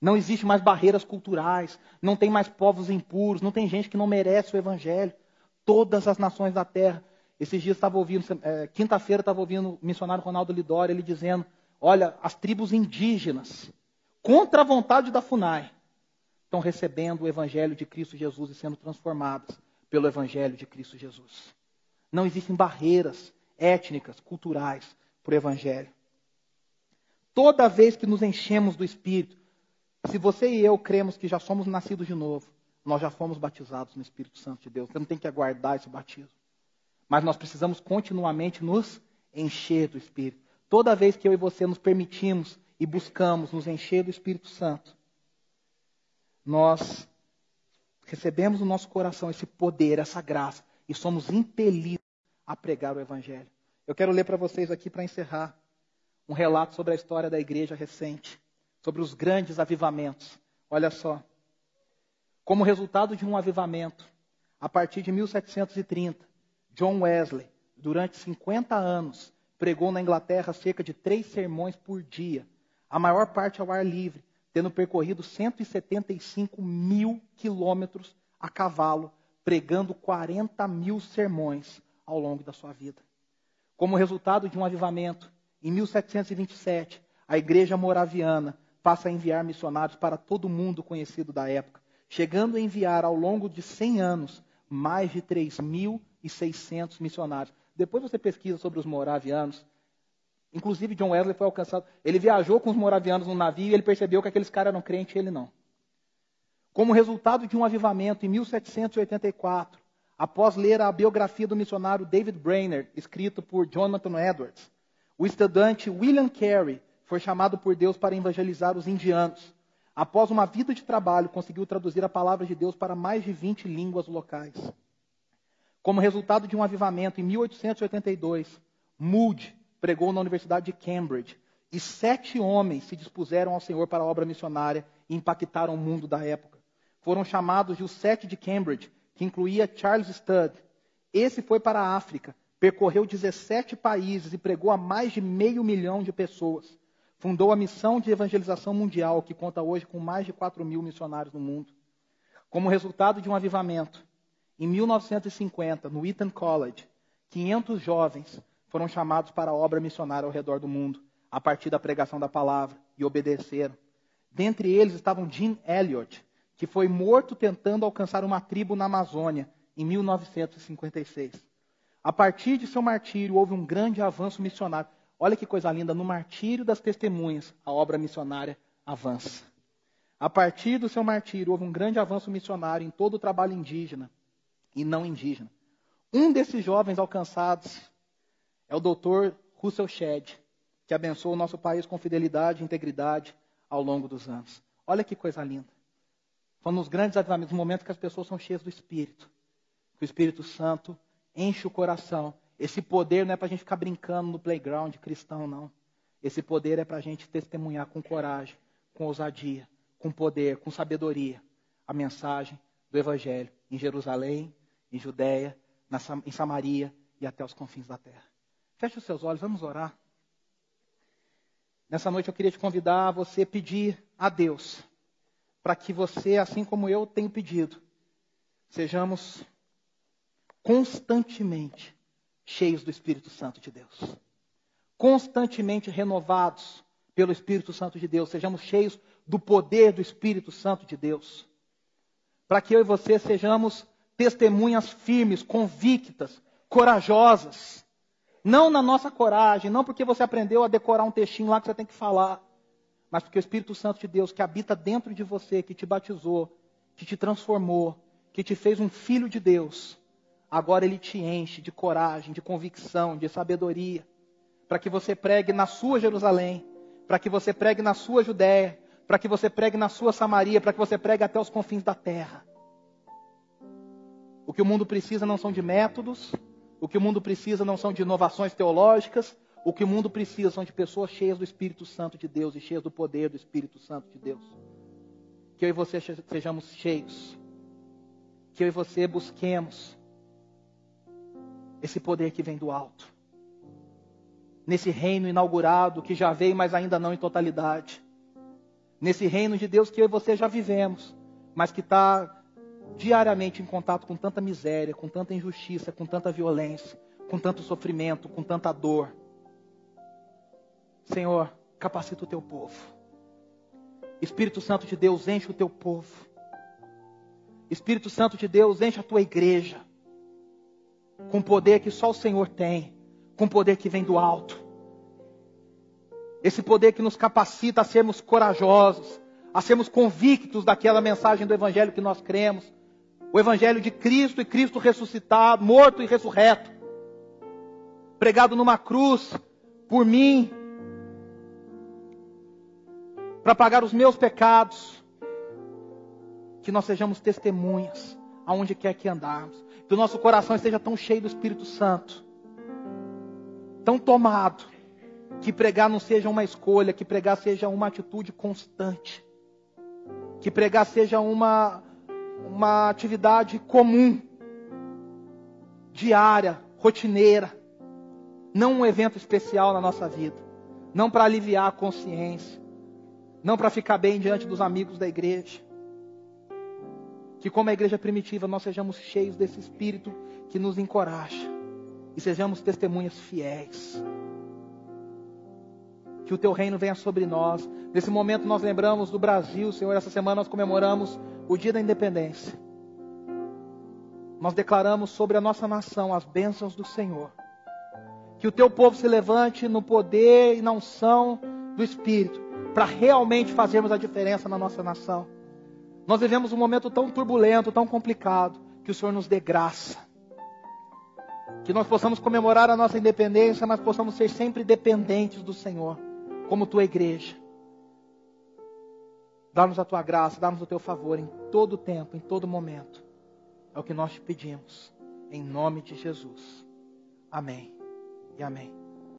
Não existe mais barreiras culturais, não tem mais povos impuros, não tem gente que não merece o evangelho. Todas as nações da terra. Esses dias estava ouvindo, é, quinta-feira estava ouvindo o missionário Ronaldo Lidório, ele dizendo: olha, as tribos indígenas, contra a vontade da FUNAI, estão recebendo o evangelho de Cristo Jesus e sendo transformadas pelo evangelho de Cristo Jesus. Não existem barreiras étnicas, culturais para o evangelho. Toda vez que nos enchemos do Espírito, se você e eu cremos que já somos nascidos de novo, nós já fomos batizados no Espírito Santo de Deus. Você não tem que aguardar esse batismo. Mas nós precisamos continuamente nos encher do Espírito. Toda vez que eu e você nos permitimos e buscamos nos encher do Espírito Santo, nós recebemos no nosso coração esse poder, essa graça, e somos impelidos a pregar o Evangelho. Eu quero ler para vocês aqui, para encerrar, um relato sobre a história da igreja recente sobre os grandes avivamentos. Olha só. Como resultado de um avivamento, a partir de 1730, John Wesley, durante 50 anos, pregou na Inglaterra cerca de três sermões por dia, a maior parte ao ar livre, tendo percorrido 175 mil quilômetros a cavalo, pregando 40 mil sermões ao longo da sua vida. Como resultado de um avivamento, em 1727, a Igreja Moraviana passa a enviar missionários para todo mundo conhecido da época, chegando a enviar ao longo de 100 anos mais de 3.600 missionários. Depois você pesquisa sobre os moravianos. Inclusive, John Wesley foi alcançado. Ele viajou com os moravianos no navio e ele percebeu que aqueles caras eram crentes e ele não. Como resultado de um avivamento em 1784, após ler a biografia do missionário David Brainerd, escrito por Jonathan Edwards, o estudante William Carey foi chamado por Deus para evangelizar os indianos. Após uma vida de trabalho, conseguiu traduzir a palavra de Deus para mais de 20 línguas locais. Como resultado de um avivamento, em 1882, Moody pregou na Universidade de Cambridge e sete homens se dispuseram ao Senhor para a obra missionária e impactaram o mundo da época. Foram chamados de os sete de Cambridge, que incluía Charles Studd. Esse foi para a África, percorreu 17 países e pregou a mais de meio milhão de pessoas. Fundou a Missão de Evangelização Mundial, que conta hoje com mais de 4 mil missionários no mundo. Como resultado de um avivamento, em 1950, no Eton College, 500 jovens foram chamados para a obra missionária ao redor do mundo, a partir da pregação da palavra, e obedeceram. Dentre eles estavam Jim Elliot, que foi morto tentando alcançar uma tribo na Amazônia, em 1956. A partir de seu martírio, houve um grande avanço missionário. Olha que coisa linda, no martírio das testemunhas, a obra missionária avança. A partir do seu martírio, houve um grande avanço missionário em todo o trabalho indígena. E não indígena. Um desses jovens alcançados é o doutor Russell Shedd, que abençoou o nosso país com fidelidade e integridade ao longo dos anos. Olha que coisa linda. Foi nos grandes avivamentos, no momento que as pessoas são cheias do Espírito. Que o Espírito Santo enche o coração. Esse poder não é para a gente ficar brincando no playground cristão, não. Esse poder é para a gente testemunhar com coragem, com ousadia, com poder, com sabedoria a mensagem do Evangelho em Jerusalém, em Judéia, em Samaria e até os confins da terra. Feche os seus olhos, vamos orar. Nessa noite eu queria te convidar a você pedir a Deus para que você, assim como eu tenho pedido, sejamos constantemente cheios do Espírito Santo de Deus. Constantemente renovados pelo Espírito Santo de Deus, sejamos cheios do poder do Espírito Santo de Deus. Para que eu e você sejamos testemunhas firmes, convictas, corajosas. Não na nossa coragem, não porque você aprendeu a decorar um textinho lá que você tem que falar, mas porque o Espírito Santo de Deus que habita dentro de você, que te batizou, que te transformou, que te fez um filho de Deus, agora ele te enche de coragem, de convicção, de sabedoria, para que você pregue na sua Jerusalém, para que você pregue na sua Judéia, para que você pregue na sua Samaria, para que você pregue até os confins da terra. O que o mundo precisa não são de métodos, o que o mundo precisa não são de inovações teológicas, o que o mundo precisa são de pessoas cheias do Espírito Santo de Deus e cheias do poder do Espírito Santo de Deus. Que eu e você sejamos cheios. Que eu e você busquemos esse poder que vem do alto. Nesse reino inaugurado que já veio, mas ainda não em totalidade. Nesse reino de Deus que eu e você já vivemos, mas que está diariamente em contato com tanta miséria, com tanta injustiça, com tanta violência, com tanto sofrimento, com tanta dor. Senhor, capacita o teu povo. Espírito Santo de Deus, enche o teu povo. Espírito Santo de Deus, enche a tua igreja. Com poder que só o Senhor tem, com poder que vem do alto. Esse poder que nos capacita a sermos corajosos, a sermos convictos daquela mensagem do Evangelho que nós cremos, o Evangelho de Cristo e Cristo ressuscitado, morto e ressurreto, pregado numa cruz por mim, para pagar os meus pecados, que nós sejamos testemunhas aonde quer que andarmos, que o nosso coração esteja tão cheio do Espírito Santo, tão tomado, que pregar não seja uma escolha, que pregar seja uma atitude constante, que pregar seja uma uma atividade comum, diária, rotineira, não um evento especial na nossa vida, não para aliviar a consciência, não para ficar bem diante dos amigos da igreja. Que, como a igreja primitiva, nós sejamos cheios desse espírito que nos encoraja e sejamos testemunhas fiéis. Que o teu reino venha sobre nós. Nesse momento, nós lembramos do Brasil, Senhor. Essa semana nós comemoramos o dia da independência, nós declaramos sobre a nossa nação as bênçãos do Senhor. Que o teu povo se levante no poder e na unção do Espírito, para realmente fazermos a diferença na nossa nação. Nós vivemos um momento tão turbulento, tão complicado, que o Senhor nos dê graça. Que nós possamos comemorar a nossa independência, mas possamos ser sempre dependentes do Senhor, como tua igreja. Dá-nos a tua graça, dá-nos o teu favor em todo tempo, em todo momento. É o que nós te pedimos. Em nome de Jesus. Amém e amém.